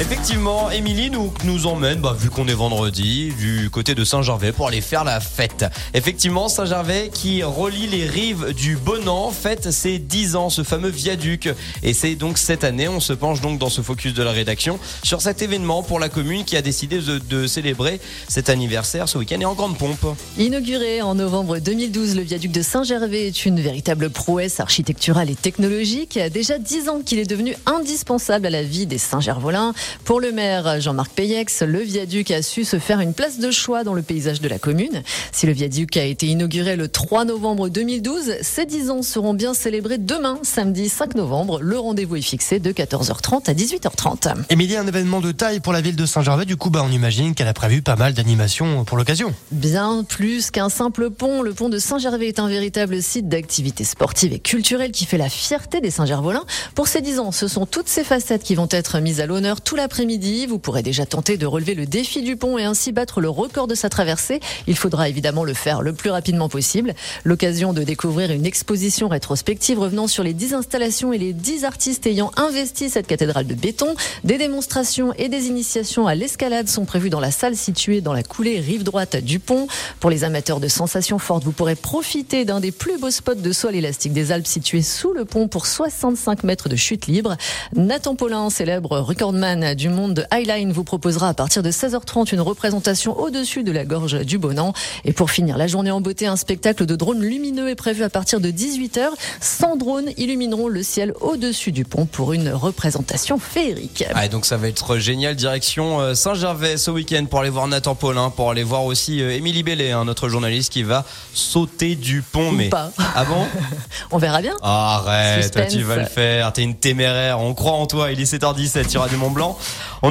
Effectivement, Émilie nous, nous emmène, bah, vu qu'on est vendredi, du côté de Saint-Gervais pour aller faire la fête. Effectivement, Saint-Gervais qui relie les rives du Bonan fête ses 10 ans, ce fameux viaduc. Et c'est donc cette année, on se penche donc dans ce focus de la rédaction sur cet événement pour la commune qui a décidé de, célébrer cet anniversaire ce week-end et en grande pompe. Inauguré en novembre 2012, le viaduc de Saint-Gervais est une véritable prouesse architecturale et technologique. Déjà 10 ans qu'il est devenu indispensable à la vie des Saint-Gervolins. Pour le maire Jean-Marc Payex, le viaduc a su se faire une place de choix dans le paysage de la commune. Si le viaduc a été inauguré le 3 novembre 2012, ces 10 ans seront bien célébrés demain, samedi 5 novembre. Le rendez-vous est fixé de 14h30 à 18h30. Émilie, un événement de taille pour la ville de Saint-Gervais. Du coup, bah, on imagine qu'elle a prévu pas mal d'animations pour l'occasion. Bien plus qu'un simple pont, le pont de Saint-Gervais est un véritable site d'activités sportives et culturelles qui fait la fierté des Saint-Gervolins. Pour ces 10 ans, ce sont toutes ces facettes qui vont être mises à l'honneur l'après-midi. Vous pourrez déjà tenter de relever le défi du pont et ainsi battre le record de sa traversée. Il faudra évidemment le faire le plus rapidement possible. L'occasion de découvrir une exposition rétrospective revenant sur les 10 installations et les 10 artistes ayant investi cette cathédrale de béton. Des démonstrations et des initiations à l'escalade sont prévues dans la salle située dans la coulée rive droite du pont. Pour les amateurs de sensations fortes, vous pourrez profiter d'un des plus beaux spots de sol élastique des Alpes situé sous le pont pour 65 mètres de chute libre. Nathan Paulin, célèbre recordman du monde de Highline vous proposera à partir de 16h30 une représentation au-dessus de la gorge du Bonan. Et pour finir la journée en beauté, un spectacle de drones lumineux est prévu à partir de 18h. 100 drones illumineront le ciel au-dessus du pont pour une représentation féerique. Ah, donc ça va être génial. Direction euh, Saint-Gervais ce week-end pour aller voir Nathan Paulin, pour aller voir aussi euh, Émilie Bellet, hein, notre journaliste qui va sauter du pont. Ou mais pas. ah bon On verra bien. Arrête, toi, tu Suspense. vas le faire. T'es une téméraire. On croit en toi. Il est 7h17. Il y aura du Mont Blanc. On